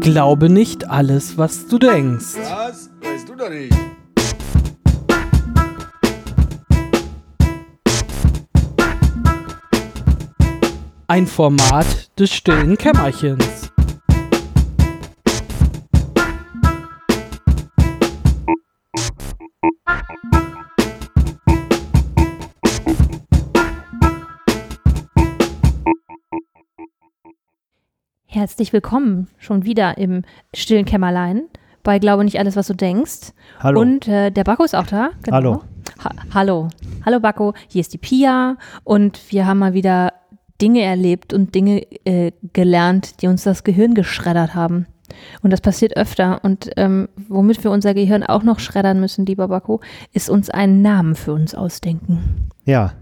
Glaube nicht alles, was du denkst. Was? Weißt du doch nicht. Ein Format des stillen Kämmerchens. Herzlich willkommen schon wieder im stillen Kämmerlein bei Glaube nicht alles, was du denkst. Hallo. Und äh, der Bakko ist auch da. Genau. Hallo. Ha hallo. Hallo Bakko, hier ist die Pia und wir haben mal wieder Dinge erlebt und Dinge äh, gelernt, die uns das Gehirn geschreddert haben. Und das passiert öfter. Und ähm, womit wir unser Gehirn auch noch schreddern müssen, lieber Bakko, ist uns einen Namen für uns ausdenken. Ja,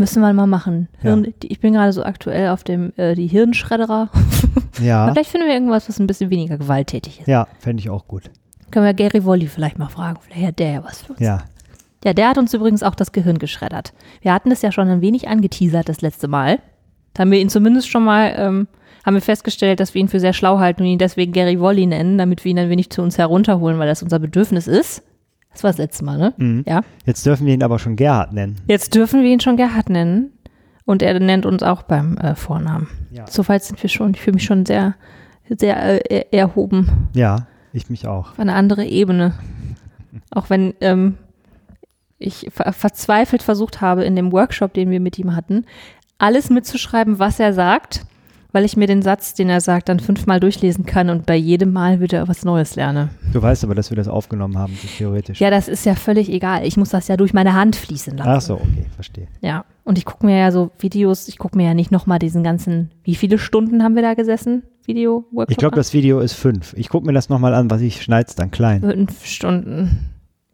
Müssen wir mal machen. Ja. Hirn, ich bin gerade so aktuell auf dem äh, die Hirnschredderer. ja, Vielleicht finden wir irgendwas, was ein bisschen weniger gewalttätig ist. ja, fände ich auch gut. Können wir Gary Wolli vielleicht mal fragen. Vielleicht hat der ja was für uns. Ja, Ja, der hat uns übrigens auch das Gehirn geschreddert. Wir hatten es ja schon ein wenig angeteasert das letzte Mal. Da haben wir ihn zumindest schon mal, ähm, haben wir festgestellt, dass wir ihn für sehr schlau halten und ihn deswegen Gary Wolli nennen, damit wir ihn ein wenig zu uns herunterholen, weil das unser Bedürfnis ist. Das war das letzte Mal, ne? Mhm. Ja. jetzt dürfen wir ihn aber schon Gerhard nennen. Jetzt dürfen wir ihn schon Gerhard nennen. Und er nennt uns auch beim äh, Vornamen. Ja. Soweit sind wir schon. Ich fühle mich schon sehr, sehr äh, er- erhoben. Ja, ich mich auch. auf eine andere Ebene. Auch wenn ähm, ich ver verzweifelt versucht habe, in dem Workshop, den wir mit ihm hatten, alles mitzuschreiben, was er sagt, weil ich mir den Satz, den er sagt, dann fünfmal durchlesen kann und bei jedem Mal wieder was Neues lerne. Du weißt aber, dass wir das aufgenommen haben, so theoretisch. Ja, das ist ja völlig egal. Ich muss das ja durch meine Hand fließen lassen. Ach so, okay, verstehe. Ja, und ich gucke mir ja so Videos, ich gucke mir ja nicht nochmal diesen ganzen, wie viele Stunden haben wir da gesessen? Video-Workshop? Ich glaube, das Video ist fünf. Ich gucke mir das nochmal an, was ich schneid's dann klein. Fünf Stunden.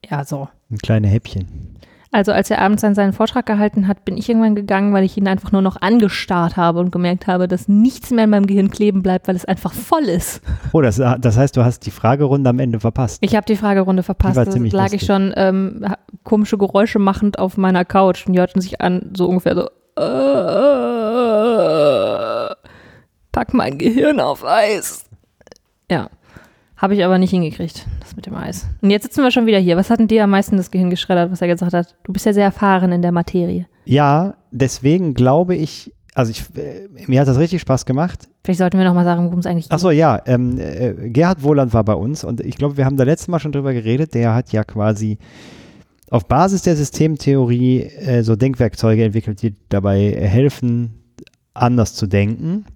Ja, so. Ein kleine Häppchen. Also als er abends dann seinen Vortrag gehalten hat, bin ich irgendwann gegangen, weil ich ihn einfach nur noch angestarrt habe und gemerkt habe, dass nichts mehr in meinem Gehirn kleben bleibt, weil es einfach voll ist. Oh, das, das heißt, du hast die Fragerunde am Ende verpasst. Ich habe die Fragerunde verpasst. Da lag ich lustig. schon ähm, komische Geräusche machend auf meiner Couch und die hörten sich an, so ungefähr so. Äh, pack mein Gehirn auf Eis. Ja. Habe ich aber nicht hingekriegt, das mit dem Eis. Und jetzt sitzen wir schon wieder hier. Was hat denn dir am meisten das Gehirn geschreddert, was er gesagt hat? Du bist ja sehr erfahren in der Materie. Ja, deswegen glaube ich, also ich, äh, mir hat das richtig Spaß gemacht. Vielleicht sollten wir noch mal sagen, worum es eigentlich Ach so, ja, ähm, äh, Gerhard Wohland war bei uns und ich glaube, wir haben da letztes Mal schon drüber geredet. Der hat ja quasi auf Basis der Systemtheorie äh, so Denkwerkzeuge entwickelt, die dabei helfen, anders zu denken.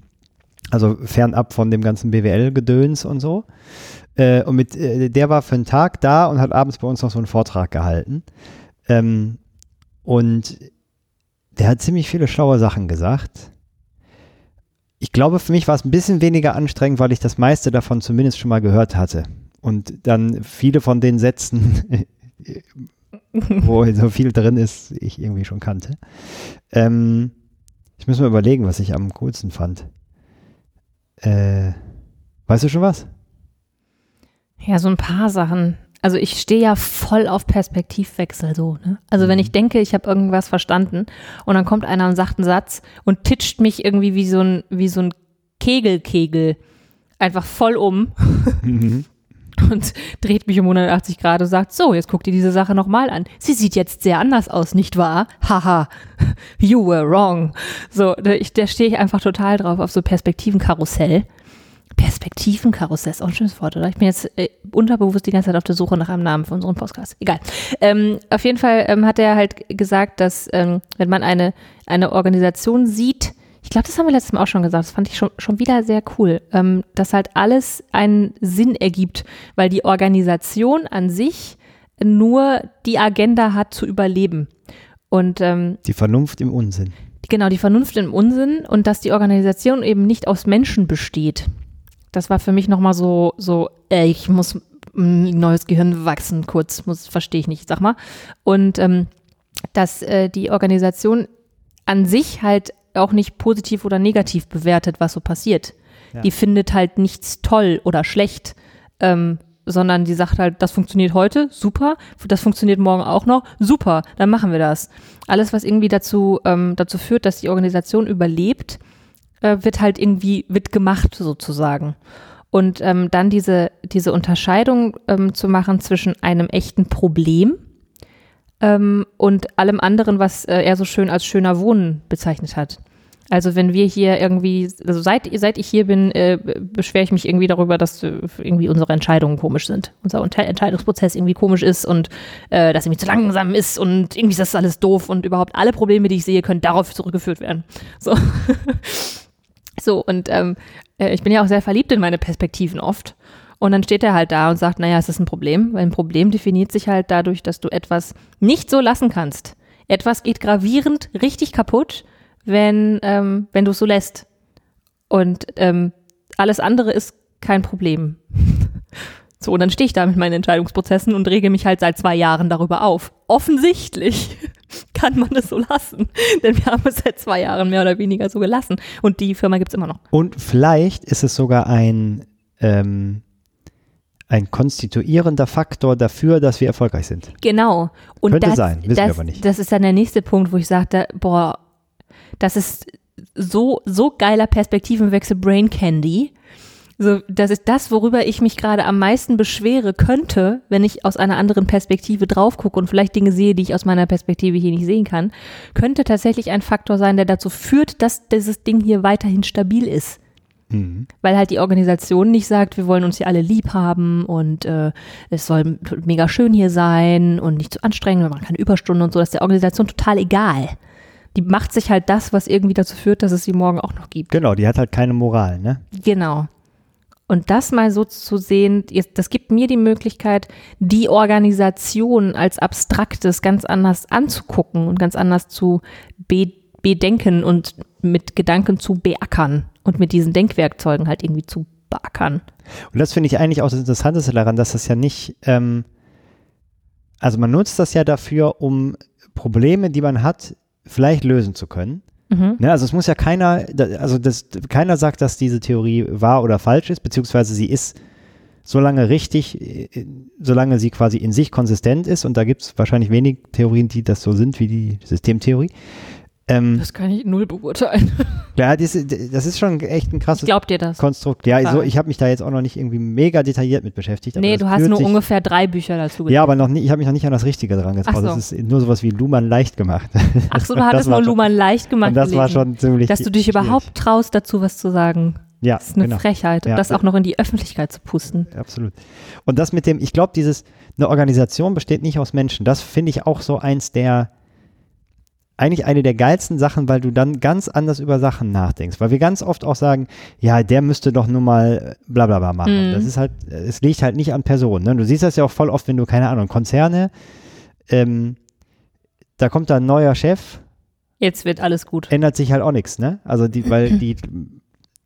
Also fernab von dem ganzen BWL-Gedöns und so. Äh, und mit, äh, der war für einen Tag da und hat abends bei uns noch so einen Vortrag gehalten. Ähm, und der hat ziemlich viele schlaue Sachen gesagt. Ich glaube, für mich war es ein bisschen weniger anstrengend, weil ich das meiste davon zumindest schon mal gehört hatte. Und dann viele von den Sätzen, wo so viel drin ist, ich irgendwie schon kannte. Ähm, ich muss mal überlegen, was ich am coolsten fand. Äh, weißt du schon was? Ja, so ein paar Sachen. Also ich stehe ja voll auf Perspektivwechsel so. Ne? Also wenn ich denke, ich habe irgendwas verstanden und dann kommt einer und sagt einen Satz und titscht mich irgendwie wie so ein, wie so ein Kegelkegel einfach voll um und dreht mich um 180 Grad und sagt, so, jetzt guck dir diese Sache nochmal an. Sie sieht jetzt sehr anders aus, nicht wahr? Haha, you were wrong. So, da, da stehe ich einfach total drauf auf so Perspektivenkarussell. Perspektivenkarussell ist auch ein schönes Wort, oder? Ich bin jetzt äh, unterbewusst die ganze Zeit auf der Suche nach einem Namen für unseren Podcast. Egal. Ähm, auf jeden Fall ähm, hat er halt gesagt, dass ähm, wenn man eine, eine Organisation sieht, ich glaube, das haben wir letztes Mal auch schon gesagt, das fand ich schon, schon wieder sehr cool, ähm, dass halt alles einen Sinn ergibt, weil die Organisation an sich nur die Agenda hat zu überleben. Und ähm, Die Vernunft im Unsinn. genau, die Vernunft im Unsinn und dass die Organisation eben nicht aus Menschen besteht. Das war für mich nochmal so, so, äh, ich muss ein neues Gehirn wachsen, kurz, muss, verstehe ich nicht, sag mal. Und ähm, dass äh, die Organisation an sich halt auch nicht positiv oder negativ bewertet, was so passiert. Ja. Die findet halt nichts toll oder schlecht, ähm, sondern die sagt halt, das funktioniert heute, super, das funktioniert morgen auch noch, super, dann machen wir das. Alles, was irgendwie dazu, ähm, dazu führt, dass die Organisation überlebt, äh, wird halt irgendwie, wird gemacht sozusagen. Und ähm, dann diese, diese Unterscheidung ähm, zu machen zwischen einem echten Problem ähm, und allem anderen, was äh, er so schön als schöner Wohnen bezeichnet hat. Also wenn wir hier irgendwie, also seit, seit ich hier bin, äh, beschwere ich mich irgendwie darüber, dass äh, irgendwie unsere Entscheidungen komisch sind. Unser Entscheidungsprozess irgendwie komisch ist und äh, dass irgendwie zu langsam ist und irgendwie ist das alles doof und überhaupt alle Probleme, die ich sehe, können darauf zurückgeführt werden. So. so, und ähm, äh, ich bin ja auch sehr verliebt in meine Perspektiven oft. Und dann steht er halt da und sagt, naja, es ist ein Problem, weil ein Problem definiert sich halt dadurch, dass du etwas nicht so lassen kannst. Etwas geht gravierend richtig kaputt wenn, ähm, wenn du es so lässt. Und ähm, alles andere ist kein Problem. so, und dann stehe ich da mit meinen Entscheidungsprozessen und rege mich halt seit zwei Jahren darüber auf. Offensichtlich kann man es so lassen. Denn wir haben es seit zwei Jahren mehr oder weniger so gelassen. Und die Firma gibt es immer noch. Und vielleicht ist es sogar ein, ähm, ein konstituierender Faktor dafür, dass wir erfolgreich sind. Genau. Und Könnte das, sein, wissen das, wir aber nicht. Das ist dann der nächste Punkt, wo ich sagte, boah, das ist so, so geiler Perspektivenwechsel Brain Candy. So, das ist das, worüber ich mich gerade am meisten beschwere könnte, wenn ich aus einer anderen Perspektive drauf gucke und vielleicht Dinge sehe, die ich aus meiner Perspektive hier nicht sehen kann, könnte tatsächlich ein Faktor sein, der dazu führt, dass dieses Ding hier weiterhin stabil ist. Mhm. Weil halt die Organisation nicht sagt, wir wollen uns hier alle lieb haben und äh, es soll mega schön hier sein und nicht zu anstrengend, wir machen keine Überstunden und so, das ist der Organisation total egal die macht sich halt das, was irgendwie dazu führt, dass es sie morgen auch noch gibt. Genau, die hat halt keine Moral, ne? Genau. Und das mal so zu sehen, das gibt mir die Möglichkeit, die Organisation als Abstraktes ganz anders anzugucken und ganz anders zu be bedenken und mit Gedanken zu beackern und mit diesen Denkwerkzeugen halt irgendwie zu beackern. Und das finde ich eigentlich auch das Interessanteste daran, dass das ja nicht, ähm, also man nutzt das ja dafür, um Probleme, die man hat, vielleicht lösen zu können. Mhm. Ne, also es muss ja keiner, also das, keiner sagt, dass diese Theorie wahr oder falsch ist, beziehungsweise sie ist solange richtig, äh, solange sie quasi in sich konsistent ist, und da gibt es wahrscheinlich wenig Theorien, die das so sind wie die Systemtheorie, ähm, das kann ich null beurteilen. Ja, das, das ist schon echt ein krasses ich glaub dir das. Konstrukt. Ja, so, ich habe mich da jetzt auch noch nicht irgendwie mega detailliert mit beschäftigt. Nee, du hast nur ungefähr drei Bücher dazu gelesen. Ja, aber noch nie, ich habe mich noch nicht an das Richtige dran getraut. So. Das ist nur sowas wie Luhmann leicht gemacht. Ach so, du hattest nur Luhmann leicht gemacht. Und das gelesen. war schon ziemlich Dass du dich schwierig. überhaupt traust, dazu was zu sagen. Ja, Das ist eine genau. Frechheit. Und Ja. das auch noch in die Öffentlichkeit zu pusten. Absolut. Und das mit dem, ich glaube, dieses, eine Organisation besteht nicht aus Menschen. Das finde ich auch so eins der, eigentlich eine der geilsten Sachen, weil du dann ganz anders über Sachen nachdenkst. Weil wir ganz oft auch sagen, ja, der müsste doch nur mal bla bla bla machen. Mhm. Das ist halt, es liegt halt nicht an Personen. Ne? Du siehst das ja auch voll oft, wenn du, keine Ahnung, Konzerne, ähm, da kommt da ein neuer Chef, Jetzt wird alles gut. ändert sich halt auch nichts, ne? Also die, weil die,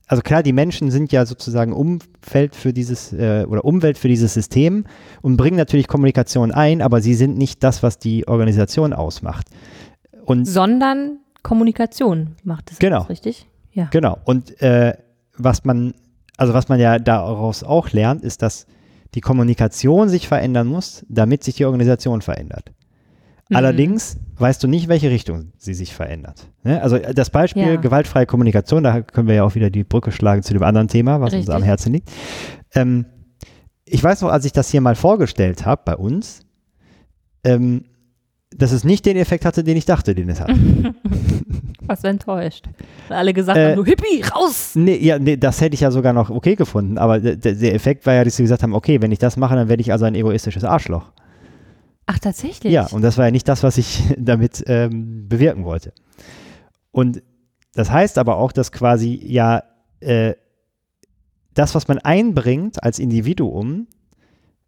also klar, die Menschen sind ja sozusagen Umfeld für dieses äh, oder Umwelt für dieses System und bringen natürlich Kommunikation ein, aber sie sind nicht das, was die Organisation ausmacht. Und Sondern Kommunikation macht es Genau. richtig? Ja. genau. Und äh, was man, also was man ja daraus auch lernt, ist, dass die Kommunikation sich verändern muss, damit sich die Organisation verändert. Mhm. Allerdings weißt du nicht, welche Richtung sie sich verändert. Ne? Also äh, das Beispiel Ja. gewaltfreie Kommunikation, da können wir ja auch wieder die Brücke schlagen zu dem anderen Thema, was uns Richtig. am Herzen liegt. Ähm, ich weiß noch, als ich das hier mal vorgestellt habe bei uns, ähm, dass es nicht den Effekt hatte, den ich dachte, den es hat. Was enttäuscht. Weil alle gesagt Äh, haben, du Hippie, raus! Nee, ja, nee, das hätte ich ja sogar noch okay gefunden, aber der, Effekt war ja, dass sie gesagt haben, okay, wenn ich das mache, dann werde ich also ein egoistisches Arschloch. Ach, tatsächlich? Ja, und das war ja nicht das, was ich damit ähm, bewirken wollte. Und das heißt aber auch, dass quasi ja äh, das, was man einbringt als Individuum,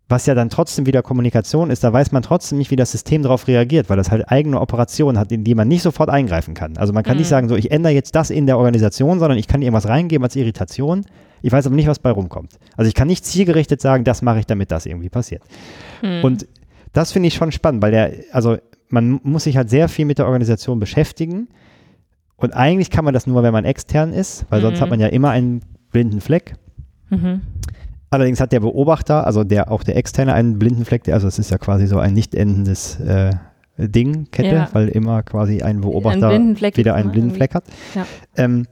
was ja dann trotzdem wieder Kommunikation ist, da weiß man trotzdem nicht, wie das System darauf reagiert, weil das halt eigene Operationen hat, in die man nicht sofort eingreifen kann. Also man kann nicht Mhm. sagen, so ich ändere jetzt das in der Organisation, sondern ich kann irgendwas reingeben als Irritation. Ich weiß aber nicht, was bei rumkommt. Also ich kann nicht zielgerichtet sagen, das mache ich, damit das irgendwie passiert. Hm. Und das finde ich schon spannend, weil der, also man muss sich halt sehr viel mit der Organisation beschäftigen. Und eigentlich kann man das nur, wenn man extern ist, weil sonst Mhm. hat man ja immer einen blinden Fleck. Mhm. Allerdings hat der Beobachter, also der auch der Externe, einen blinden Fleck, der, also es ist ja quasi so ein nicht endendes äh, Ding, Kette, Ja. weil immer quasi ein Beobachter Fleck wieder einen blinden irgendwie. Fleck hat. Ja. Ähm,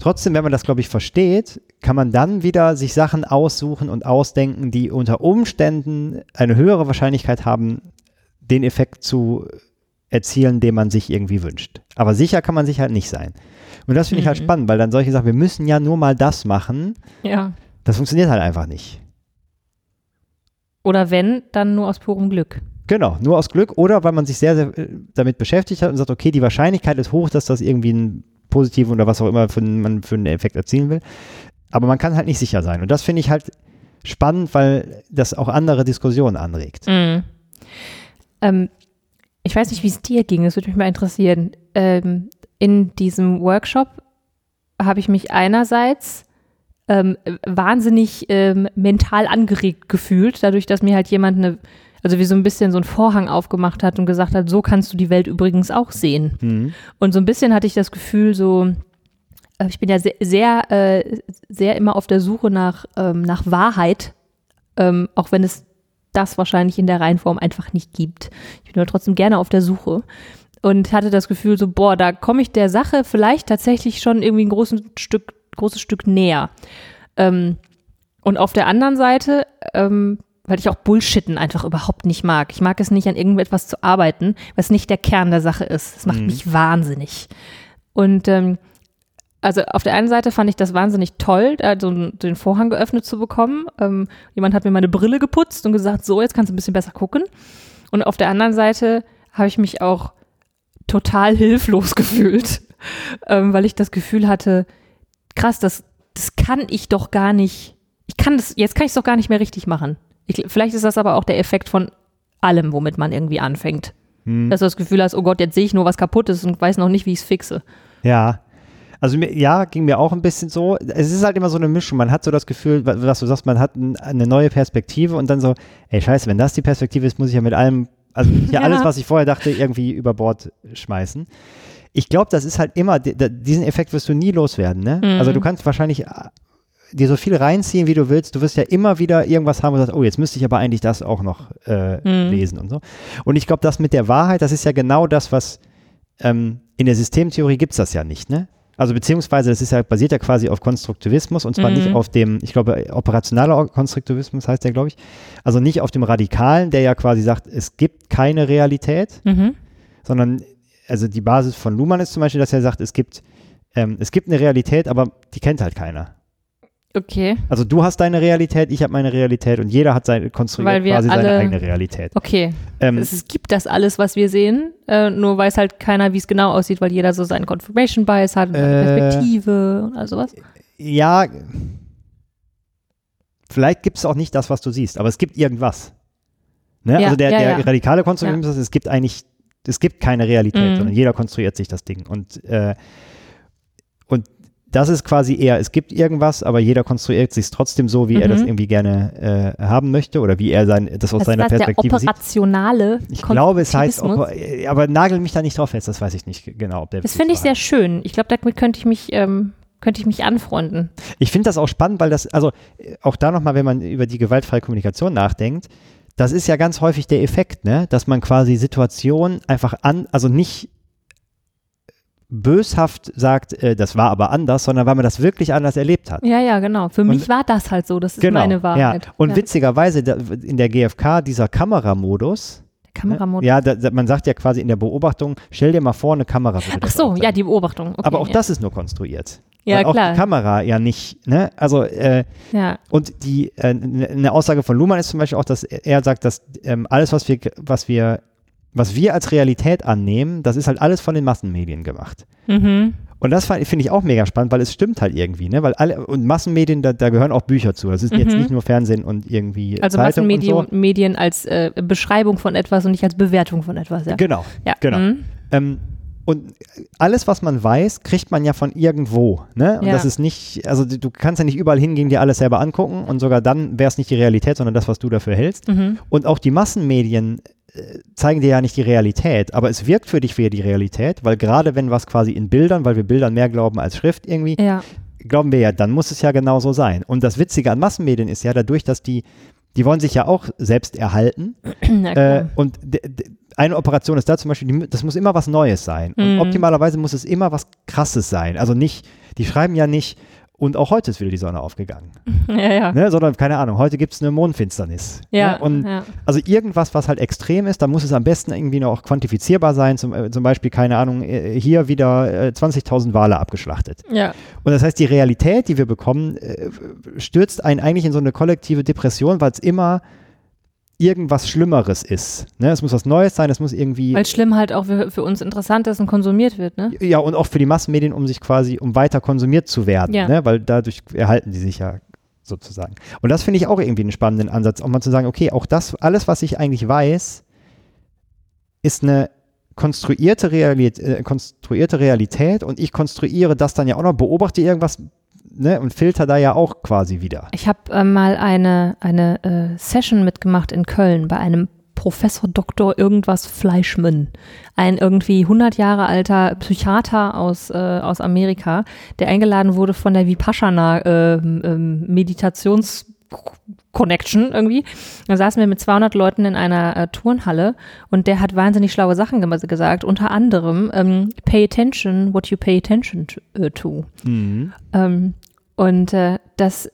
Trotzdem, wenn man das, glaube ich, versteht, kann man dann wieder sich Sachen aussuchen und ausdenken, die unter Umständen eine höhere Wahrscheinlichkeit haben, den Effekt zu erzielen, den man sich irgendwie wünscht. Aber sicher kann man sich halt nicht sein. Und das finde ich halt Mhm. spannend, weil dann solche Sachen, wir müssen ja nur mal das machen, Ja. Das funktioniert halt einfach nicht. Oder wenn, dann nur aus purem Glück. Genau, nur aus Glück oder weil man sich sehr, sehr äh, damit beschäftigt hat und sagt, okay, die Wahrscheinlichkeit ist hoch, dass das irgendwie einen positiven oder was auch immer für, man für einen Effekt erzielen will. Aber man kann halt nicht sicher sein. Und das finde ich halt spannend, weil das auch andere Diskussionen anregt. Mhm. Ähm, ich weiß nicht, wie es dir ging, das würde mich mal interessieren. Ähm, in diesem Workshop habe ich mich einerseits ähm, wahnsinnig ähm, mental angeregt gefühlt, dadurch, dass mir halt jemand eine, also wie so ein bisschen so ein Vorhang aufgemacht hat und gesagt hat, so kannst du die Welt übrigens auch sehen. Mhm. Und so ein bisschen hatte ich das Gefühl, so, äh, ich bin ja sehr, sehr, äh, sehr immer auf der Suche nach, ähm, nach Wahrheit, ähm, auch wenn es das wahrscheinlich in der Reihenform einfach nicht gibt. Ich bin aber trotzdem gerne auf der Suche und hatte das Gefühl, so, boah, da komme ich der Sache vielleicht tatsächlich schon irgendwie ein großes Stück, großes Stück näher. Ähm, und auf der anderen Seite, ähm, weil ich auch Bullshitten einfach überhaupt nicht mag. Ich mag es nicht, an irgendetwas zu arbeiten, was nicht der Kern der Sache ist. Das macht Mhm. mich wahnsinnig. Und ähm, also auf der einen Seite fand ich das wahnsinnig toll, da so einen- den Vorhang geöffnet zu bekommen. Ähm, jemand hat mir meine Brille geputzt und gesagt, so, jetzt kannst du ein bisschen besser gucken. Und auf der anderen Seite habe ich mich auch total hilflos gefühlt, ähm, weil ich das Gefühl hatte, krass, das, das kann ich doch gar nicht, ich kann das, jetzt kann ich es doch gar nicht mehr richtig machen. Ich, vielleicht ist das aber auch der Effekt von allem, womit man irgendwie anfängt. Hm. Dass du das Gefühl hast, oh Gott, jetzt sehe ich nur, was kaputt ist und weiß noch nicht, wie ich es fixe. Ja. Also ja, ging mir auch ein bisschen so. Es ist halt immer so eine Mischung. Man hat so das Gefühl, wa- was du sagst, man hat ein, eine neue Perspektive und dann so, ey scheiße, wenn das die Perspektive ist, muss ich ja mit allem, also ja, Ja. alles, was ich vorher dachte, irgendwie über Bord schmeißen. Ich glaube, das ist halt immer, di- di- diesen Effekt wirst du nie loswerden, ne? Mhm. Also du kannst wahrscheinlich äh, dir so viel reinziehen, wie du willst. Du wirst ja immer wieder irgendwas haben, wo du sagst, oh, jetzt müsste ich aber eigentlich das auch noch äh, Mhm. lesen und so. Und ich glaube, das mit der Wahrheit, das ist ja genau das, was ähm, in der Systemtheorie gibt es das ja nicht, ne? Also beziehungsweise das ist ja, basiert ja quasi auf Konstruktivismus und zwar Mhm. nicht auf dem, ich glaube, operationaler Konstruktivismus heißt der, glaube ich. Also nicht auf dem Radikalen, der ja quasi sagt, es gibt keine Realität, Mhm. sondern also die Basis von Luhmann ist zum Beispiel, dass er sagt, es gibt, ähm, es gibt eine Realität, aber die kennt halt keiner. Okay. Also du hast deine Realität, ich habe meine Realität und jeder hat seine konstruiert Weil wir quasi seine alle- eigene Realität. Okay. Ähm, Es, es gibt das alles, was wir sehen, äh, nur weiß halt keiner, wie es genau aussieht, weil jeder so seinen Confirmation Bias hat und seine Äh, Perspektive und all sowas. ja, vielleicht gibt es auch nicht das, was du siehst, aber es gibt irgendwas. Ne? Ja, also der, ja, der ja. radikale Konstruktivismus, ist, es gibt eigentlich, es gibt keine Realität, Mhm. sondern jeder konstruiert sich das Ding. Und, äh, und das ist quasi eher, es gibt irgendwas, aber jeder konstruiert sich trotzdem so, wie er das Mhm. irgendwie gerne äh, haben möchte oder wie er sein, das aus Das seiner ist das der Perspektive sieht. operationale Ich glaube, es heißt, aber nagel mich da nicht drauf fest, das weiß ich nicht genau. Ob der Das finde ich sehr heißt. schön. Ich glaube, damit könnte ich mich, ähm, könnte ich mich anfreunden. Ich finde das auch spannend, weil das, also äh, auch da nochmal, wenn man über die gewaltfreie Kommunikation nachdenkt, das ist ja ganz häufig der Effekt, ne? dass man quasi Situationen einfach an, also nicht böshaft sagt, äh, das war aber anders, sondern weil man das wirklich anders erlebt hat. Ja, ja, genau. Für mich war das halt so. Das ist meine Wahrheit. Ja. Und ja. witzigerweise da, in der GfK dieser Kameramodus, Der Kameramodus. ja, da, da, man sagt ja quasi in der Beobachtung, stell dir mal vor, eine Kamera Ach so, ja, die Beobachtung. Okay, aber auch ja. das ist nur konstruiert. Ja, auch klar. die Kamera ja nicht, ne? Also äh, Ja. und die äh, ne- eine Aussage von Luhmann ist zum Beispiel auch, dass er sagt, dass ähm, alles, was wir, was wir, was wir als Realität annehmen, das ist halt alles von den Massenmedien gemacht. Mhm. Und das finde ich auch mega spannend, weil es stimmt halt irgendwie, ne? Weil alle und Massenmedien, da, da gehören auch Bücher zu. Das ist jetzt Mhm. nicht nur Fernsehen und irgendwie Also Zeitung und Massenmedien so. Medien als äh, Beschreibung von etwas und nicht als Bewertung von etwas. Ja. Genau, ja. genau. Mhm. Ähm, und alles, was man weiß, kriegt man ja von irgendwo. Ne? Und Ja. das ist nicht, also du kannst ja nicht überall hingehen, dir alles selber angucken und sogar dann wäre es nicht die Realität, sondern das, was du dafür hältst. Mhm. Und auch die Massenmedien äh, zeigen dir ja nicht die Realität, aber es wirkt für dich wie die Realität, weil gerade wenn was quasi in Bildern, weil wir Bildern mehr glauben als Schrift irgendwie, Ja. glauben wir ja, dann muss es ja genau so sein. Und das Witzige an Massenmedien ist ja dadurch, dass die, die wollen sich ja auch selbst erhalten. Äh, und eine Operation ist da zum Beispiel, die, das muss immer was Neues sein. Und Mhm. optimalerweise muss es immer was Krasses sein. Also nicht, Die schreiben ja nicht, und auch heute ist wieder die Sonne aufgegangen. Ja, ja. Ne? Sondern, keine Ahnung, heute gibt es eine Mondfinsternis. Ja, Ne? Und ja. also irgendwas, was halt extrem ist, da muss es am besten irgendwie noch quantifizierbar sein. Zum, äh, zum Beispiel, keine Ahnung, äh, hier wieder äh, 20.000 Wale abgeschlachtet. ja. Und das heißt, die Realität, die wir bekommen, äh, stürzt einen eigentlich in so eine kollektive Depression, weil es immer irgendwas Schlimmeres ist. Ne? Es muss was Neues sein, es muss irgendwie. Weil schlimm halt auch für, für uns interessant ist und konsumiert wird, ne? Ja, und auch für die Massenmedien, um sich quasi, um weiter konsumiert zu werden, Ja. ne? weil dadurch erhalten die sich ja sozusagen. Und das finde ich auch irgendwie einen spannenden Ansatz, auch mal zu sagen, okay, auch das, alles, was ich eigentlich weiß, ist eine konstruierte Realität, äh, konstruierte Realität und ich konstruiere das dann ja auch noch, beobachte irgendwas ne, und filter da ja auch quasi wieder. Ich habe äh, mal eine, eine äh, Session mitgemacht in Köln bei einem Professor Dr. irgendwas Fleischmann. Ein irgendwie 100 Jahre alter Psychiater aus, äh, aus Amerika, der eingeladen wurde von der Vipassana ähm, ähm, Meditations Connection irgendwie. Da saßen wir mit 200 Leuten in einer äh, Turnhalle und der hat wahnsinnig schlaue Sachen gesagt. Unter anderem, ähm, pay attention what you pay attention to. Äh, to. Ähm, und äh, das,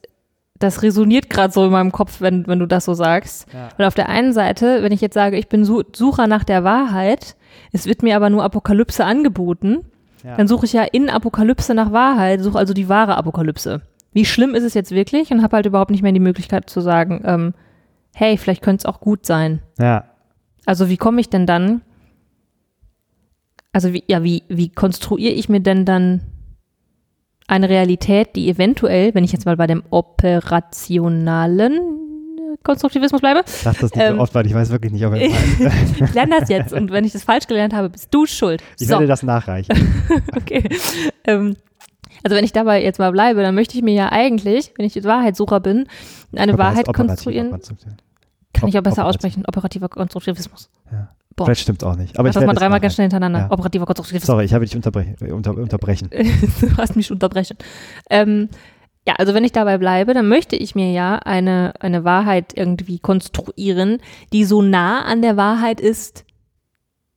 das resoniert gerade so in meinem Kopf, wenn, wenn du das so sagst. Ja. Weil auf der einen Seite, wenn ich jetzt sage, ich bin Su Sucher nach der Wahrheit, es wird mir aber nur Apokalypse angeboten, Ja. dann suche ich ja in Apokalypse nach Wahrheit, suche also die wahre Apokalypse. Wie schlimm ist es jetzt wirklich? Und habe halt überhaupt nicht mehr die Möglichkeit zu sagen, ähm, hey, vielleicht könnte es auch gut sein. Ja, Also wie komme ich denn dann? Also wie, ja, wie, wie konstruiere ich mir denn dann eine Realität, die eventuell, wenn ich jetzt mal bei dem operationalen Konstruktivismus bleibe, sag das nicht Ähm, so oft, weil ich weiß wirklich nicht, ob er meint. ich lerne das jetzt und wenn ich das falsch gelernt habe, bist du schuld. Ich So, werde das nachreichen. okay. Ähm, also wenn ich dabei jetzt mal bleibe, dann möchte ich mir ja eigentlich, wenn ich Wahrheitssucher bin, eine heißt Wahrheit konstruieren. Kann ich auch besser Operativ. aussprechen. Operativer Konstruktivismus. Ja. Boah. Vielleicht stimmt auch nicht. Aber Mach ich das mal dreimal ganz schnell hintereinander. Ja. Operativer Konstruktivismus. Sorry, ich habe dich unterbre unter unterbrechen. du hast mich unterbrechen. Ähm, ja, also wenn ich dabei bleibe, dann möchte ich mir ja eine, eine Wahrheit irgendwie konstruieren, die so nah an der Wahrheit ist,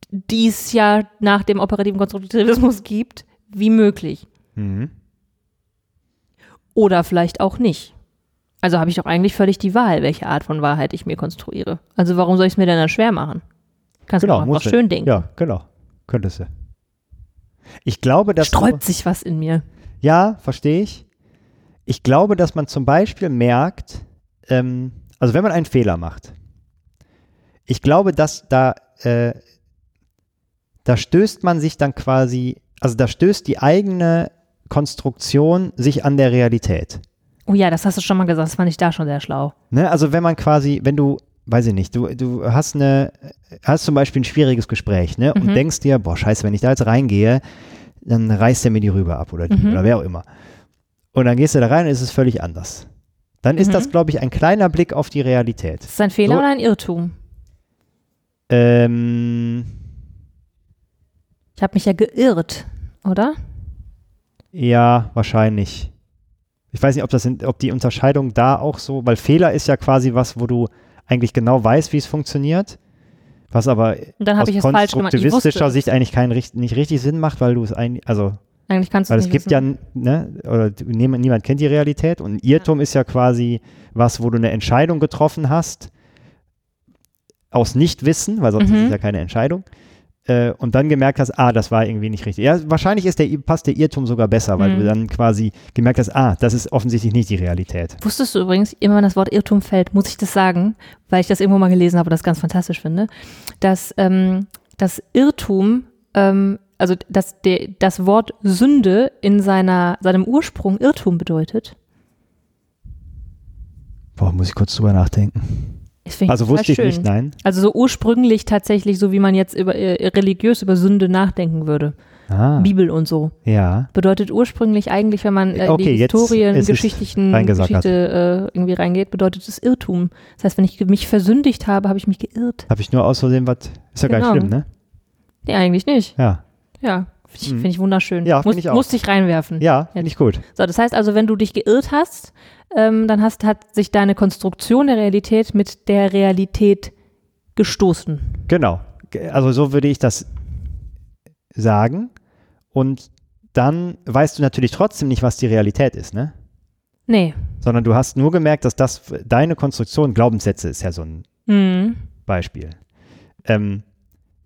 die es ja nach dem operativen Konstruktivismus gibt, wie möglich. Mhm. Oder vielleicht auch nicht. Also habe ich doch eigentlich völlig die Wahl, welche Art von Wahrheit ich mir konstruiere. Also warum soll ich es mir denn dann schwer machen? Kannst du Genau, du. schön denken. Ja, genau. Könntest du. Ich glaube, dass. Sträubt sich was in mir. Ja, verstehe ich. Ich glaube, dass man zum Beispiel merkt, ähm, also wenn man einen Fehler macht, ich glaube, dass da, äh, da stößt man sich dann quasi, also da stößt die eigene Konstruktion sich an der Realität. Oh ja, das hast du schon mal gesagt, das fand ich da schon sehr schlau. Ne? Also wenn man quasi, wenn du, weiß ich nicht, du, du hast eine, hast zum Beispiel ein schwieriges Gespräch, ne? Mhm. Und denkst dir, boah, scheiße, wenn ich da jetzt reingehe, dann reißt der mir die Rübe ab oder die, Mhm. oder wer auch immer. Und dann gehst du da rein und ist es völlig anders. Dann ist Mhm. das, glaube ich, ein kleiner Blick auf die Realität. Ist das ein Fehler So- oder ein Irrtum? Ähm, Ich habe mich ja geirrt, oder? Ja, wahrscheinlich. Ich weiß nicht, ob, das sind, ob die Unterscheidung da auch so, weil Fehler ist ja quasi was, wo du eigentlich genau weißt, wie es funktioniert, was aber Und dann habe aus konstruktivistischer. Sicht eigentlich kein, nicht richtig Sinn macht, weil du es eigentlich, also, Eigentlich kannst du weil es gibt ja, wissen. ne, oder niemand, niemand kennt die Realität und ein Irrtum ist ja quasi was, wo du eine Entscheidung getroffen hast, aus Nichtwissen, weil sonst Mhm. ist es ja keine Entscheidung, äh, und dann gemerkt hast, ah, das war irgendwie nicht richtig. Ja, wahrscheinlich ist der, passt der Irrtum sogar besser, weil Mhm. du dann quasi gemerkt hast, ah, das ist offensichtlich nicht die Realität. Wusstest du übrigens, immer wenn das Wort Irrtum fällt, muss ich das sagen, weil ich das irgendwo mal gelesen habe und das ganz fantastisch finde, dass ähm, das Irrtum, ähm, also dass der, das Wort Sünde in seiner, seinem Ursprung Irrtum bedeutet. Boah, muss ich kurz drüber nachdenken. Also wusste ich schön. nicht, nein. Also so ursprünglich tatsächlich, so wie man jetzt über äh, religiös über Sünde nachdenken würde. Ah, Bibel und so. ja. Bedeutet ursprünglich eigentlich, wenn man äh, in Okay, die Historien, ist es geschichtlichen. Geschichte äh, irgendwie reingeht, bedeutet es Irrtum. Das heißt, wenn ich mich versündigt habe, habe ich mich geirrt. Habe ich nur aus Versehen was, ist ja gar nicht Genau. schlimm, ne? Nee, eigentlich nicht. Ja. Ja, finde ich, Mhm. find ich wunderschön. Ja, Muss, ich auch. Musste ich reinwerfen. Ja, finde ich gut. So, das heißt also, wenn du dich geirrt hast, ähm, dann hast, hat sich deine Konstruktion der Realität mit der Realität gestoßen. Genau. Ge- Also so würde ich das sagen. Und dann weißt du natürlich trotzdem nicht, was die Realität ist, ne? Nee. Sondern du hast nur gemerkt, dass das deine Konstruktion, Glaubenssätze ist ja so ein Mhm. Beispiel. Ähm,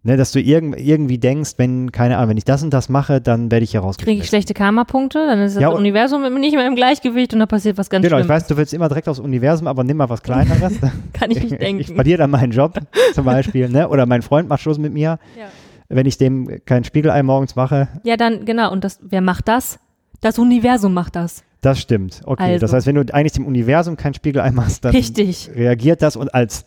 ne, dass du irgend, irgendwie denkst, wenn, keine Ahnung, wenn ich das und das mache, dann werde ich hier Kriege ich schlechte Karma-Punkte, dann ist das Ja, Universum nicht mehr im Gleichgewicht und da passiert was ganz Genau, ich Schlimmes. weiß, du willst immer direkt aufs Universum, aber nimm mal was Kleineres. Kann ich nicht Ich denken. verliere dann meinen Job zum Beispiel, ne? Oder mein Freund macht Schluss mit mir, Ja. wenn ich dem kein Spiegelei morgens mache. ja, dann, genau. Und das, wer macht das? Das Universum macht das. Das stimmt. Okay. Das Also. heißt, wenn du eigentlich dem Universum kein Spiegelei machst, dann Richtig. reagiert das und als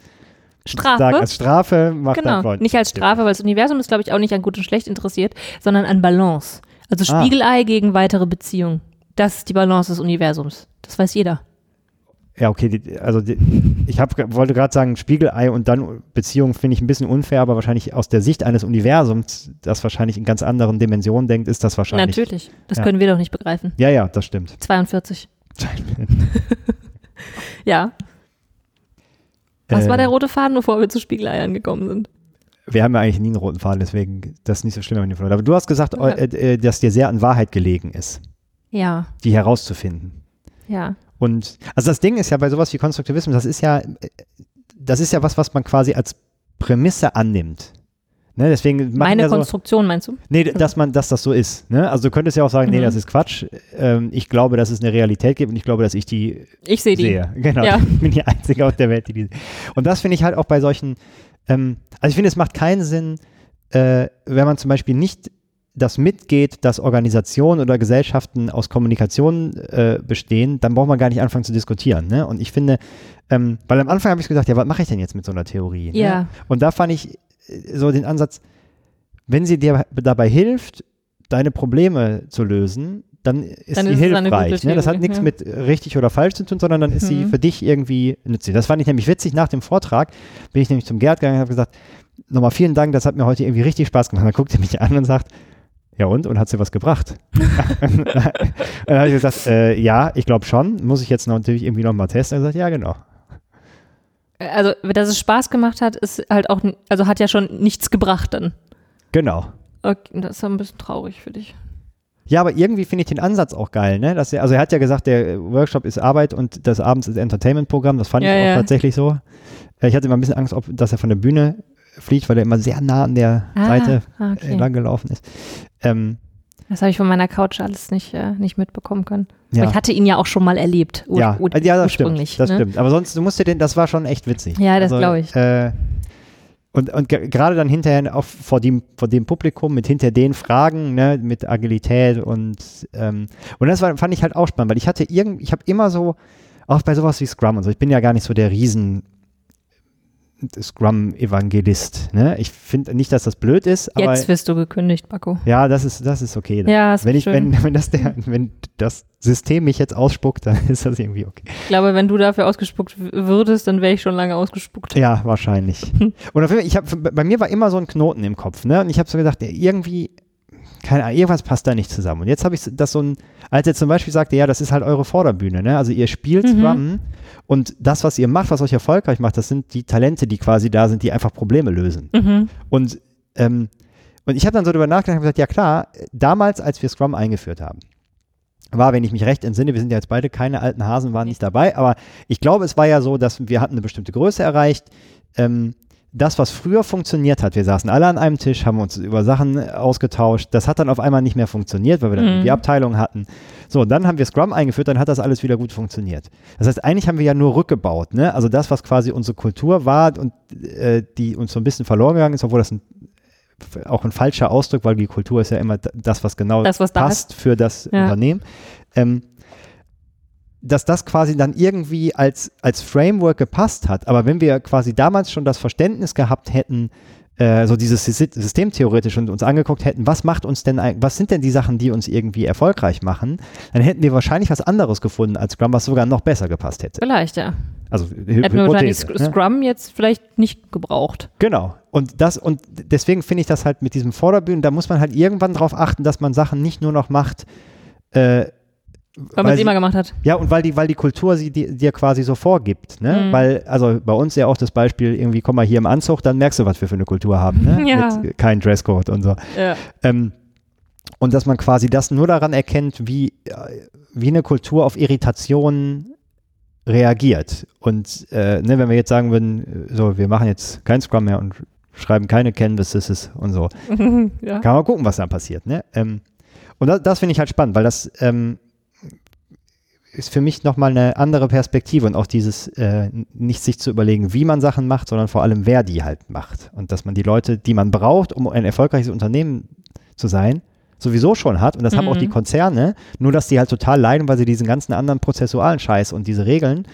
Strafe. Sagen, als Strafe macht dein Genau, Freund. nicht als Strafe, weil das Universum ist, glaube ich, auch nicht an gut und schlecht interessiert, sondern an Balance. Also Ah. Spiegelei gegen weitere Beziehungen. Das ist die Balance des Universums. Das weiß jeder. Ja, okay, die, also die, ich hab, wollte gerade sagen, Spiegelei und dann Beziehung finde ich ein bisschen unfair, aber wahrscheinlich aus der Sicht eines Universums, das wahrscheinlich in ganz anderen Dimensionen denkt, ist das wahrscheinlich. Natürlich. Das Ja. können wir doch nicht begreifen. Ja, ja, das stimmt. 42. Ja. Was Äh, war der rote Faden, bevor wir zu Spiegeleiern gekommen sind? Wir haben ja eigentlich nie einen roten Faden, deswegen das ist nicht so schlimm, wenn wir verloren. Aber du hast gesagt, Ja. äh, äh, dass dir sehr an Wahrheit gelegen ist, Ja, die herauszufinden. ja. Und also das Ding ist ja bei sowas wie Konstruktivismus, das ist ja, äh, das ist ja was, was man quasi als Prämisse annimmt. Ne, deswegen Meine ja so, Konstruktion, meinst du? Nee, dass man, dass das so ist. Ne? Also du könntest ja auch sagen, nee, Mhm. das ist Quatsch. Ähm, ich glaube, dass es eine Realität gibt und ich glaube, dass ich die Ich sehe die. sehe. Genau. Ja. Ich bin die Einzige auf der Welt, die die. Und das finde ich halt auch bei solchen. Ähm, also ich finde, es macht keinen Sinn, äh, wenn man zum Beispiel nicht das mitgeht, dass Organisationen oder Gesellschaften aus Kommunikation äh, bestehen, dann braucht man gar nicht anfangen zu diskutieren. Ne? Und ich finde, ähm, weil am Anfang habe ich gedacht, ja, was mache ich denn jetzt mit so einer Theorie? Ne? Ja. Und da fand ich so den Ansatz, wenn sie dir dabei hilft, deine Probleme zu lösen, dann ist Dann sie ist hilfreich. Ne? Das hat nichts ja. mit richtig oder falsch zu tun, sondern dann ist sie Mhm. für dich irgendwie nützlich. Das fand ich nämlich witzig. Nach dem Vortrag bin ich nämlich zum Gerd gegangen und habe gesagt, nochmal vielen Dank, das hat mir heute irgendwie richtig Spaß gemacht. Dann guckt er mich an und sagt, ja und? Und hat sie was gebracht? dann habe ich gesagt, äh, ja, ich glaube schon. Muss ich jetzt natürlich irgendwie nochmal testen? Er hat gesagt, ja, genau. Also, dass es Spaß gemacht hat, ist halt auch, also hat ja schon nichts gebracht dann. Genau. Okay, das ist ein bisschen traurig für dich. Ja, aber irgendwie finde ich den Ansatz auch geil, ne? Dass er, also er hat ja gesagt, der Workshop ist Arbeit und das abends ist Entertainment-Programm. Das fand Ja, ich auch ja. tatsächlich so. Äh, Ich hatte immer ein bisschen Angst, ob, dass er von der Bühne fliegt, weil er immer sehr nah an der Seite ah, äh, okay. lang gelaufen ist. Ähm, Das habe ich von meiner Couch alles nicht, äh, nicht mitbekommen können. ja. Ich hatte ihn ja auch schon mal erlebt. ur- ja. ja, das stimmt. Das ne? stimmt. Aber sonst, du musst dir den, das war schon echt witzig. Ja, das Also, glaub ich. Äh, und und ge- gerade dann hinterher auch vor dem, vor dem Publikum mit hinter den Fragen, ne, mit Agilität und ähm, und das war, fand ich halt auch spannend, weil ich hatte irgend, ich habe immer so, auch bei sowas wie Scrum und so, ich bin ja gar nicht so der Riesen Scrum-Evangelist. Ne? Ich finde nicht, dass das blöd ist, aber Jetzt wirst du gekündigt, Baku. ja, das ist, das ist okay. Ja, ist wenn, ich, schön. wenn, wenn, das der, wenn das System mich jetzt ausspuckt, dann ist das irgendwie okay. Ich glaube, wenn du dafür ausgespuckt würdest, dann wäre ich schon lange ausgespuckt. Ja, wahrscheinlich. Und auf jeden Fall, ich hab, bei mir war immer so ein Knoten im Kopf, ne? Und ich habe so gedacht, irgendwie, keine Ahnung, irgendwas passt da nicht zusammen. Und jetzt habe ich das so ein, als er zum Beispiel sagte, ja, das ist halt eure Vorderbühne, ne? Also ihr spielt Mhm. Scrum und das, was ihr macht, was euch erfolgreich macht, das sind die Talente, die quasi da sind, die einfach Probleme lösen. Mhm. Und, ähm, und ich habe dann so darüber nachgedacht und gesagt, ja klar, damals, als wir Scrum eingeführt haben, war, wenn ich mich recht entsinne, wir sind ja jetzt beide keine alten Hasen, waren nicht dabei, aber ich glaube, es war ja so, dass wir hatten eine bestimmte Größe erreicht. Ähm, das, was früher funktioniert hat, wir saßen alle an einem Tisch, haben uns über Sachen ausgetauscht, das hat dann auf einmal nicht mehr funktioniert, weil wir dann Mhm. die Abteilung hatten. So, und dann haben wir Scrum eingeführt, dann hat das alles wieder gut funktioniert. Das heißt, eigentlich haben wir ja nur rückgebaut, ne? Also das, was quasi unsere Kultur war und äh, die uns so ein bisschen verloren gegangen ist, obwohl das ein, auch ein falscher Ausdruck, weil die Kultur ist ja immer das, was genau Das, was passt für das Ja. Unternehmen. Ähm, dass das quasi dann irgendwie als, als Framework gepasst hat. Aber wenn wir quasi damals schon das Verständnis gehabt hätten, äh, so dieses Sy- Systemtheoretisch und uns angeguckt hätten, was macht uns denn, was sind denn die Sachen, die uns irgendwie erfolgreich machen, dann hätten wir wahrscheinlich was anderes gefunden als Scrum, was sogar noch besser gepasst hätte. Vielleicht, ja. Also Hätten wir wahrscheinlich ne? Scrum jetzt vielleicht nicht gebraucht. Genau. Und das, und deswegen finde ich das halt mit diesem Vorderbühnen, da muss man halt irgendwann darauf achten, dass man Sachen nicht nur noch macht, äh, Weil man es sie- immer gemacht hat. Ja, und weil die, weil die Kultur sie dir, dir quasi so vorgibt, ne? Mhm. Weil, also bei uns ja auch das Beispiel, irgendwie, komm mal hier im Anzug, dann merkst du, was wir für eine Kultur haben, ne? Ja. Mit kein Dresscode und so. Ja. Ähm, Und dass man quasi das nur daran erkennt, wie, äh, wie eine Kultur auf Irritationen reagiert. Und äh, ne, wenn wir jetzt sagen würden, so, wir machen jetzt kein Scrum mehr und schreiben keine Canvases und so, ja. kann man gucken, was dann passiert. Ne? Ähm, und das, das finde ich halt spannend, weil das ähm, ist für mich nochmal eine andere Perspektive und auch dieses, äh, nicht sich zu überlegen, wie man Sachen macht, sondern vor allem, wer die halt macht. Und dass man die Leute, die man braucht, um ein erfolgreiches Unternehmen zu sein, sowieso schon hat. Und das haben auch Mhm. die Konzerne, nur dass die halt total leiden, weil sie diesen ganzen anderen prozessualen Scheiß und diese Regeln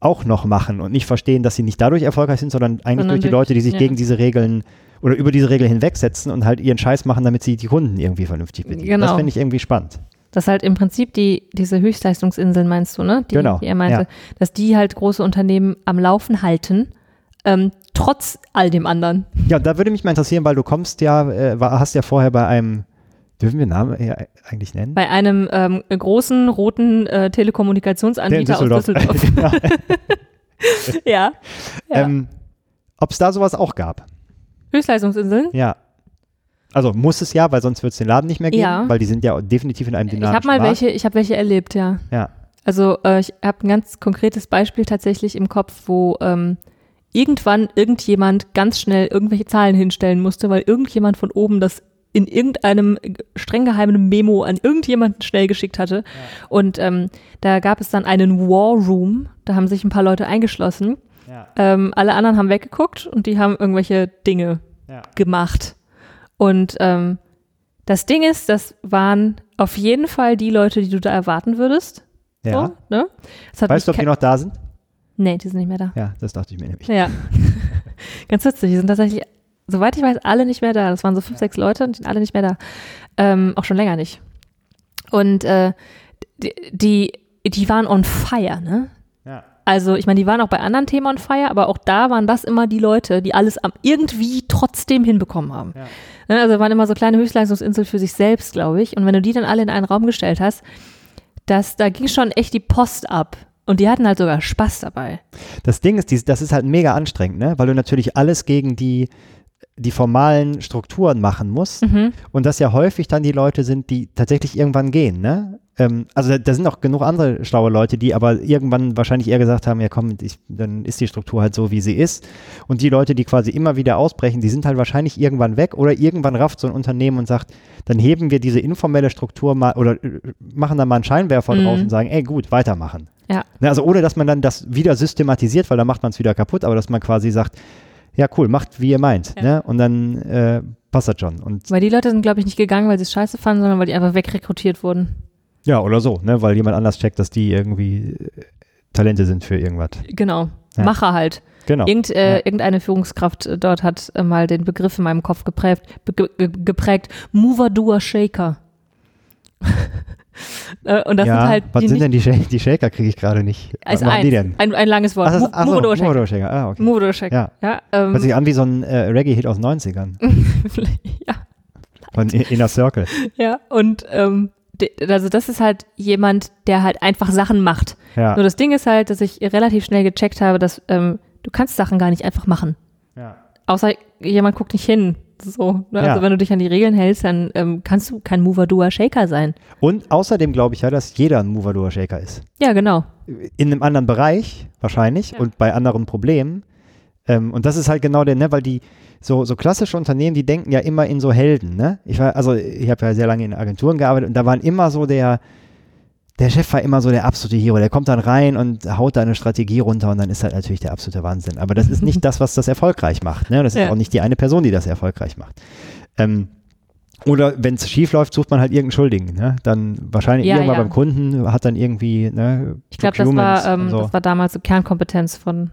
auch noch machen und nicht verstehen, dass sie nicht dadurch erfolgreich sind, sondern eigentlich Sondern durch die durch- Leute, die sich ja. gegen diese Regeln oder über diese Regeln hinwegsetzen und halt ihren Scheiß machen, damit sie die Kunden irgendwie vernünftig bedienen. Das Genau. finde ich irgendwie spannend. Das halt im Prinzip die, diese Höchstleistungsinseln meinst du, ne? Die, Genau, die er meinte, ja. dass die halt große Unternehmen am Laufen halten, ähm, trotz all dem anderen. Ja, da würde mich mal interessieren, weil du kommst ja, äh, hast ja vorher bei einem, dürfen wir Namen ja eigentlich nennen? Bei einem ähm, großen roten äh, Telekommunikationsanbieter aus Düsseldorf. Genau. ja. ja. ähm, Ob es da sowas auch gab? Höchstleistungsinseln? Ja. Also muss es ja, weil sonst wird es den Laden nicht mehr geben, Ja. weil die sind ja definitiv in einem Ich dynamischen habe mal Markt. welche, ich habe welche erlebt, ja. Ja. Also äh, ich habe ein ganz konkretes Beispiel tatsächlich im Kopf, wo ähm, irgendwann irgendjemand ganz schnell irgendwelche Zahlen hinstellen musste, weil irgendjemand von oben das in irgendeinem streng geheimen Memo an irgendjemanden schnell geschickt hatte. Und ähm, da gab es dann einen War Room, da haben sich ein paar Leute eingeschlossen. Ja. Ähm, alle anderen haben weggeguckt und die haben irgendwelche Dinge Ja. gemacht. Und ähm, das Ding ist, das waren auf jeden Fall die Leute, die du da erwarten würdest. ja. So, ne? Weißt du, ob die noch da sind? Nee, die sind nicht mehr da. Ja, das dachte ich mir nämlich. Ja. Ganz witzig. Die sind tatsächlich, soweit ich weiß, alle nicht mehr da. Das waren so fünf, sechs Leute und die sind alle nicht mehr da. Ähm, auch schon länger nicht. Und äh, die, die, die waren on fire, ne? Also, ich meine, die waren auch bei anderen Themen on fire, aber auch da waren das immer die Leute, die alles am, irgendwie trotzdem hinbekommen haben. Ja. Ne, Also waren immer so kleine Höchstleistungsinseln für sich selbst, glaube ich. Und wenn du die dann alle in einen Raum gestellt hast, das, da ging schon echt die Post ab. Und die hatten halt sogar Spaß dabei. Das Ding ist, das ist halt mega anstrengend, ne? weil du natürlich alles gegen die, die formalen Strukturen machen musst Mhm. und das ja häufig dann die Leute sind, die tatsächlich irgendwann gehen. Ne? Ähm, also da, da sind auch genug andere schlaue Leute, die aber irgendwann wahrscheinlich eher gesagt haben, ja komm, ich, dann ist die Struktur halt so, wie sie ist. Und die Leute, die quasi immer wieder ausbrechen, die sind halt wahrscheinlich irgendwann weg oder irgendwann rafft so ein Unternehmen und sagt, dann heben wir diese informelle Struktur mal oder äh, machen da mal einen Scheinwerfer Mhm. drauf und sagen, ey gut, weitermachen. Ja. Ne, also ohne, dass man dann das wieder systematisiert, weil dann macht man es wieder kaputt, aber dass man quasi sagt, ja cool, macht wie ihr meint. Ja. Ne? Und dann äh, passt das schon. Und Weil die Leute sind, glaube ich, nicht gegangen, weil sie es scheiße fanden, sondern weil die einfach wegrekrutiert wurden. ja, oder so, ne? weil jemand anders checkt, dass die irgendwie äh, Talente sind für irgendwas. Genau. Ja. Macher halt. Genau. Irgend, äh, Ja. Irgendeine Führungskraft äh, dort hat äh, mal den Begriff in meinem Kopf geprägt, geprägt Mover, Doer, Shaker. äh, und das ja, sind halt was sind denn die, die Shaker, kriege ich gerade nicht. Was machen die denn? Ein, ein langes Wort. Ach, ach so, Shaker. Ah, okay. Shaker. Ja. Ja, ähm, Hört sich an wie so ein äh, Reggae-Hit aus den 90ern. ja, Von Inner Circle. ja. Und ähm, also das ist halt jemand, der halt einfach Sachen macht. Ja. Nur das Ding ist halt, dass ich relativ schnell gecheckt habe, dass ähm, du kannst Sachen gar nicht einfach machen. ja. Außer jemand guckt nicht hin. So, ne? Ja. Also wenn du dich an die Regeln hältst, dann ähm, kannst du kein Mover, Doer, Shaker sein. Und außerdem glaube ich ja, dass jeder ein Mover Doer Shaker ist. Ja, genau. In einem anderen Bereich wahrscheinlich Ja. und bei anderen Problemen. Ähm, und das ist halt genau der, ne, weil die so, so klassische Unternehmen, die denken ja immer in so Helden, ne? Ich war, also ich habe ja sehr lange in Agenturen gearbeitet und da waren immer so der, der Chef war immer so der absolute Hero. Der kommt dann rein und haut da eine Strategie runter und dann ist halt natürlich der absolute Wahnsinn. Aber das ist nicht das, was das erfolgreich macht. Ne? Das ist Ja. auch nicht die eine Person, die das erfolgreich macht. Ähm, oder wenn es schief läuft, sucht man halt irgendeinen Schuldigen. Ne? Dann wahrscheinlich Ja, irgendwann ja. beim Kunden hat dann irgendwie ne, Ich glaube, das war, ähm, so. das war damals so Kernkompetenz von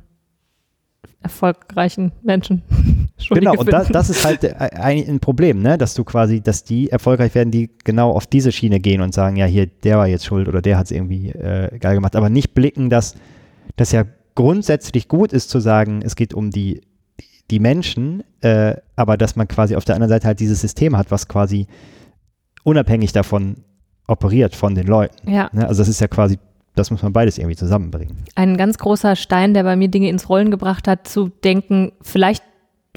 erfolgreichen Menschen. Genau, und das, finden. das ist halt äh, ein, ein Problem, ne? dass du quasi, dass die erfolgreich werden, die genau auf diese Schiene gehen und sagen, ja, hier, der war jetzt schuld oder der hat es irgendwie äh, geil gemacht, aber nicht blicken, dass das ja grundsätzlich gut ist zu sagen, es geht um die, die Menschen, äh, aber dass man quasi auf der anderen Seite halt dieses System hat, was quasi unabhängig davon operiert von den Leuten. ja, Ne? Also das ist ja quasi, das muss man beides irgendwie zusammenbringen. ein ganz großer Stein, der bei mir Dinge ins Rollen gebracht hat, zu denken, vielleicht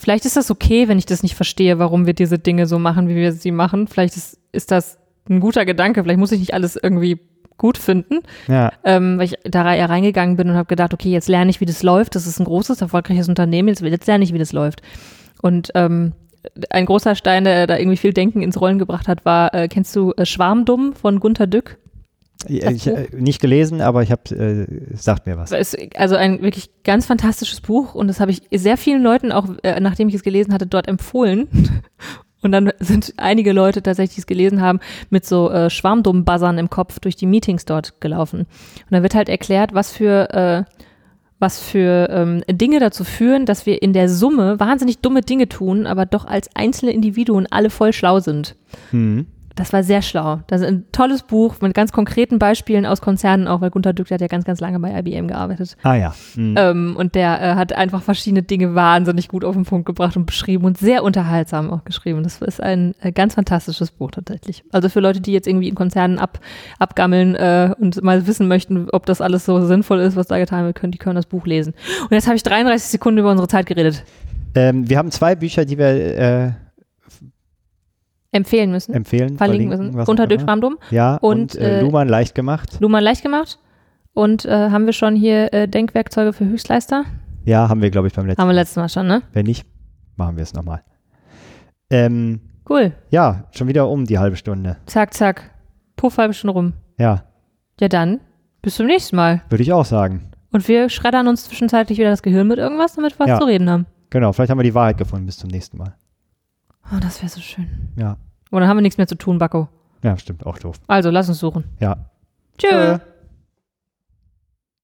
vielleicht ist das okay, wenn ich das nicht verstehe, warum wir diese Dinge so machen, wie wir sie machen. Vielleicht ist, ist das ein guter Gedanke. Vielleicht muss ich nicht alles irgendwie gut finden, Ja. ähm, weil ich da reingegangen bin und habe gedacht, okay, jetzt lerne ich, wie das läuft. Das ist ein großes, erfolgreiches Unternehmen. Jetzt, jetzt lerne ich, wie das läuft. Und ähm, ein großer Stein, der da irgendwie viel Denken ins Rollen gebracht hat, war, äh, kennst du äh, Schwarmdumm von Gunther Dück? Ich, ich, äh, nicht gelesen, aber ich habe, äh, sagt mir was. Es ist also ein wirklich ganz fantastisches Buch und das habe ich sehr vielen Leuten auch, äh, nachdem ich es gelesen hatte, dort empfohlen. Und dann sind einige Leute tatsächlich, die es gelesen haben, mit so äh, Schwarmdumm-Buzzern im Kopf durch die Meetings dort gelaufen. Und dann wird halt erklärt, was für, äh, was für ähm, Dinge dazu führen, dass wir in der Summe wahnsinnig dumme Dinge tun, aber doch als einzelne Individuen alle voll schlau sind. Hm. Das war sehr schlau. Das ist ein tolles Buch mit ganz konkreten Beispielen aus Konzernen auch, weil Gunter Dück hat ja ganz, ganz lange bei IBM gearbeitet. Ah ja. Hm. Ähm, und der äh, hat einfach verschiedene Dinge wahnsinnig gut auf den Punkt gebracht und beschrieben und sehr unterhaltsam auch geschrieben. Das ist ein äh, ganz fantastisches Buch tatsächlich. Also für Leute, die jetzt irgendwie in Konzernen ab, abgammeln äh, und mal wissen möchten, ob das alles so sinnvoll ist, was da getan wird, können die können das Buch lesen. Und jetzt habe ich 33 Sekunden über unsere Zeit geredet. Ähm, wir haben zwei Bücher, die wir äh, Empfehlen müssen. empfehlen. verlinken verlinken, müssen. Unter Dirk immer. Schwarmdumm. Ja, und, Und, äh, äh, Luhmann leicht gemacht. Luhmann leicht gemacht. Und äh, haben wir schon hier äh, Denkwerkzeuge für Höchstleister? Ja, haben wir, glaube ich, beim letzten Haben wir letztes Mal schon, ne? Wenn nicht, machen wir es nochmal. Ähm, Cool. ja, schon wieder um die halbe Stunde. Zack, zack. Puff, halbe Stunde rum. Ja, Ja dann, bis zum nächsten Mal. würde ich auch sagen. Und wir schreddern uns zwischenzeitlich wieder das Gehirn mit irgendwas, damit wir was Ja. zu reden haben. Genau, vielleicht haben wir die Wahrheit gefunden bis zum nächsten Mal. Oh, das wäre so schön. Ja, Und dann haben wir nichts mehr zu tun, Bacco. ja, stimmt, auch doof. Also, lass uns suchen. Ja. Tschö.